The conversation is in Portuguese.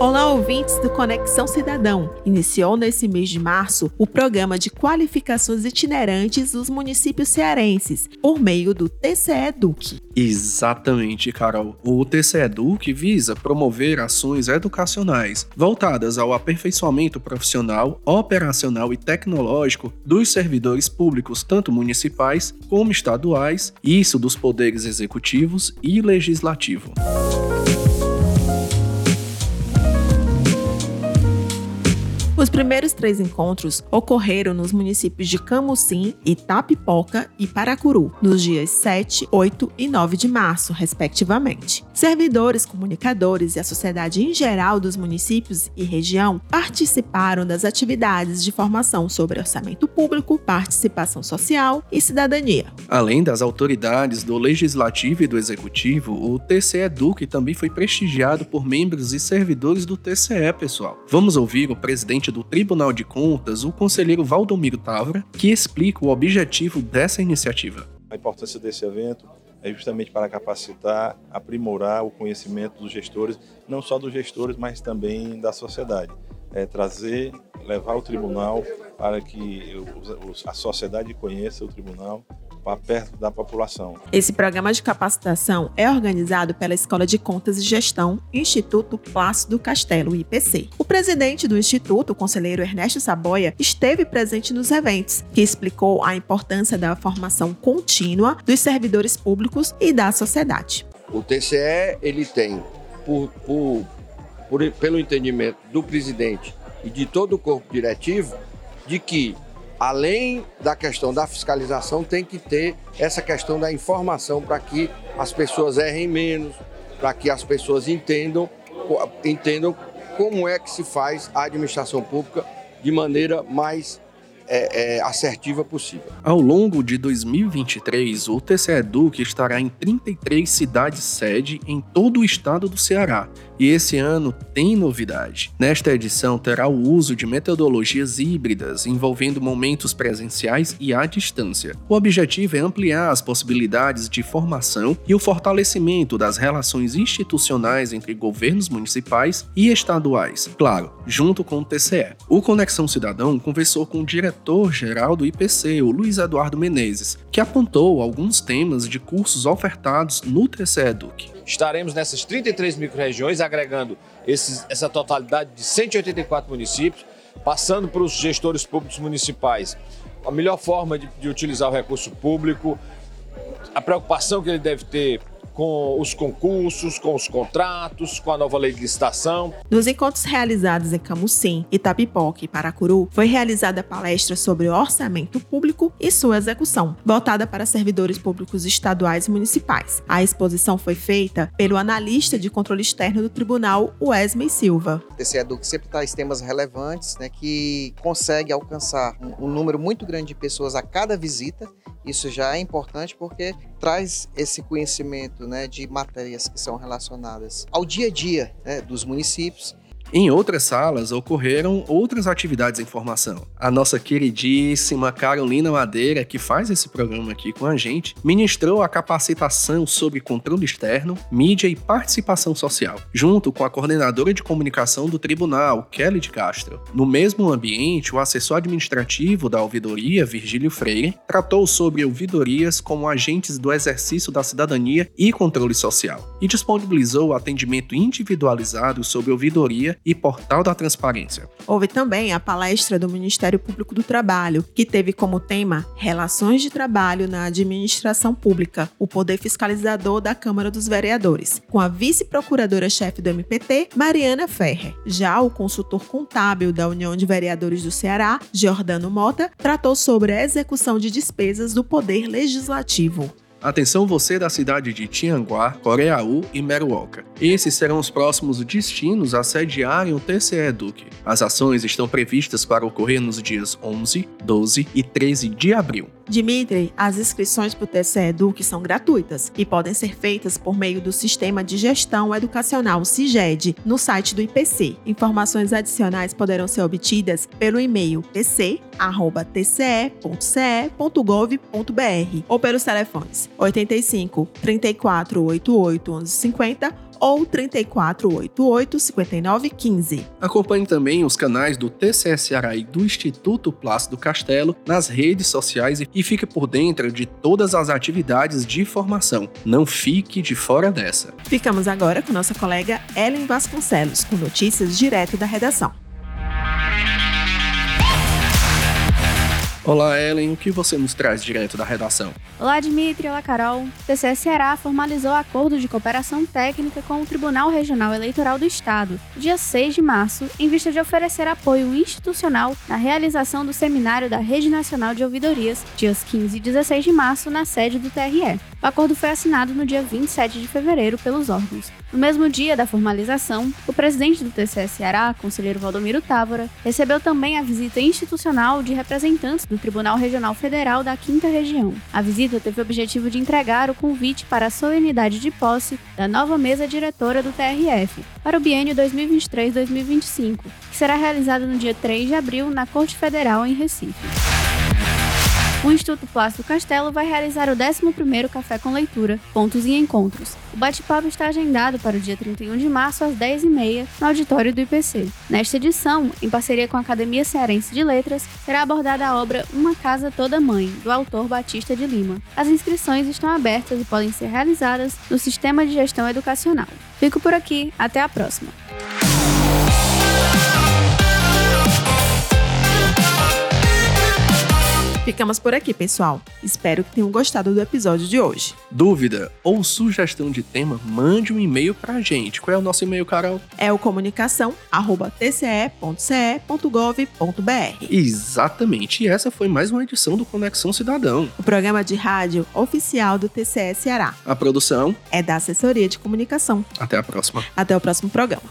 Olá, ouvintes do Conexão Cidadão. Iniciou nesse mês de março o programa de qualificações itinerantes dos municípios cearenses, por meio do TCE Duque. Exatamente, Carol. O TCE Duque visa promover ações educacionais voltadas ao aperfeiçoamento profissional, operacional e tecnológico dos servidores públicos, tanto municipais como estaduais, isso dos poderes executivos e legislativo. Os primeiros três encontros ocorreram nos municípios de Camusim, Itapipoca e Paracuru, nos dias 7, 8 e 9 de março, respectivamente. Servidores, comunicadores e a sociedade em geral dos municípios e região participaram das atividades de formação sobre orçamento público, participação social e cidadania. Além das autoridades do Legislativo e do Executivo, o TCE Duque também foi prestigiado por membros e servidores do TCE, pessoal. Vamos ouvir o presidente presidente do Tribunal de Contas, o conselheiro Valdomiro Tavra, que explica o objetivo dessa iniciativa. A importância desse evento é justamente para capacitar, aprimorar o conhecimento dos gestores, não só dos gestores, mas também da sociedade. É trazer, levar o tribunal para que a sociedade conheça o tribunal, para perto da população. Esse programa de capacitação é organizado pela Escola de Contas e Gestão, Instituto Plácido Castelo, IPC. O presidente do Instituto, o conselheiro Ernesto Saboia, esteve presente nos eventos, que explicou a importância da formação contínua dos servidores públicos e da sociedade. O TCE ele tem, por, por, por, pelo entendimento do presidente e de todo o corpo diretivo, de que além da questão da fiscalização, tem que ter essa questão da informação para que as pessoas errem menos, para que as pessoas entendam, entendam como é que se faz a administração pública de maneira mais é, é, assertiva possível. Ao longo de 2023, o TCE Duque estará em 33 cidades sede em todo o estado do Ceará. E esse ano tem novidade. Nesta edição terá o uso de metodologias híbridas envolvendo momentos presenciais e à distância. O objetivo é ampliar as possibilidades de formação e o fortalecimento das relações institucionais entre governos municipais e estaduais, claro, junto com o TCE. O Conexão Cidadão conversou com o diretor diretor-geral do IPC, o Luiz Eduardo Menezes, que apontou alguns temas de cursos ofertados no TCE Educ. Estaremos nessas 33 microrregiões, agregando esses, essa totalidade de 184 municípios, passando para os gestores públicos municipais a melhor forma de, de utilizar o recurso público, a preocupação que ele deve ter com os concursos, com os contratos, com a nova lei de licitação. Nos encontros realizados em Camusim, Itapipoca e Paracuru, foi realizada palestra sobre orçamento público e sua execução, voltada para servidores públicos estaduais e municipais. A exposição foi feita pelo analista de controle externo do tribunal, Wesley Silva. O TCE Duque sempre traz temas relevantes, né, que consegue alcançar um, um número muito grande de pessoas a cada visita isso já é importante porque traz esse conhecimento né, de matérias que são relacionadas ao dia a dia né, dos municípios em outras salas ocorreram outras atividades em formação. A nossa queridíssima Carolina Madeira, que faz esse programa aqui com a gente, ministrou a capacitação sobre controle externo, mídia e participação social, junto com a coordenadora de comunicação do tribunal, Kelly de Castro. No mesmo ambiente, o assessor administrativo da ouvidoria, Virgílio Freire, tratou sobre ouvidorias como agentes do exercício da cidadania e controle social e disponibilizou atendimento individualizado sobre ouvidoria e Portal da Transparência. Houve também a palestra do Ministério Público do Trabalho, que teve como tema Relações de Trabalho na Administração Pública, o poder fiscalizador da Câmara dos Vereadores, com a vice-procuradora-chefe do MPT, Mariana Ferrer. Já o consultor contábil da União de Vereadores do Ceará, Giordano Mota, tratou sobre a execução de despesas do Poder Legislativo. Atenção você da cidade de Tianguá, Coreaú e Meruoka. Esses serão os próximos destinos a sediarem o TCE Eduque. As ações estão previstas para ocorrer nos dias 11, 12 e 13 de abril. Dimitri, as inscrições para o TCE Eduque são gratuitas e podem ser feitas por meio do Sistema de Gestão Educacional CIGED no site do IPC. Informações adicionais poderão ser obtidas pelo e-mail pc.tce.ce.gov.br ou pelos telefones 85 34 88 11 50 ou 3488 5915. Acompanhe também os canais do TCS Ceará e do Instituto Plácido Castelo nas redes sociais e fique por dentro de todas as atividades de formação. Não fique de fora dessa. Ficamos agora com nossa colega Ellen Vasconcelos, com notícias direto da redação. Olá, Ellen, o que você nos traz direto da redação? Olá, Dimitri. Olá, Carol. O TCE Ceará formalizou acordo de cooperação técnica com o Tribunal Regional Eleitoral do Estado, dia 6 de março, em vista de oferecer apoio institucional na realização do seminário da Rede Nacional de Ouvidorias, dias 15 e 16 de março, na sede do TRE. O acordo foi assinado no dia 27 de fevereiro pelos órgãos. No mesmo dia da formalização, o presidente do TCE Ceará, conselheiro Valdomiro Távora, recebeu também a visita institucional de representantes do Tribunal Regional Federal da Quinta Região. A visita teve o objetivo de entregar o convite para a solenidade de posse da nova mesa diretora do TRF para o biênio 2023-2025, que será realizada no dia 3 de abril na Corte Federal em Recife. O Instituto Plácido Castelo vai realizar o 11º Café com Leitura, Pontos e Encontros. O bate-papo está agendado para o dia 31 de março às 10h30 no auditório do IPC. Nesta edição, em parceria com a Academia Cearense de Letras, será abordada a obra Uma Casa Toda Mãe, do autor Batista de Lima. As inscrições estão abertas e podem ser realizadas no Sistema de Gestão Educacional. Fico por aqui, até a próxima! Ficamos por aqui, pessoal. Espero que tenham gostado do episódio de hoje. Dúvida ou sugestão de tema, mande um e-mail pra gente. Qual é o nosso e-mail, Carol? É o comunicação@tce.ce.gov.br. Exatamente. E essa foi mais uma edição do Conexão Cidadão. O programa de rádio oficial do TCE Ceará. A produção É da Assessoria de Comunicação. Até a próxima. Até o próximo programa.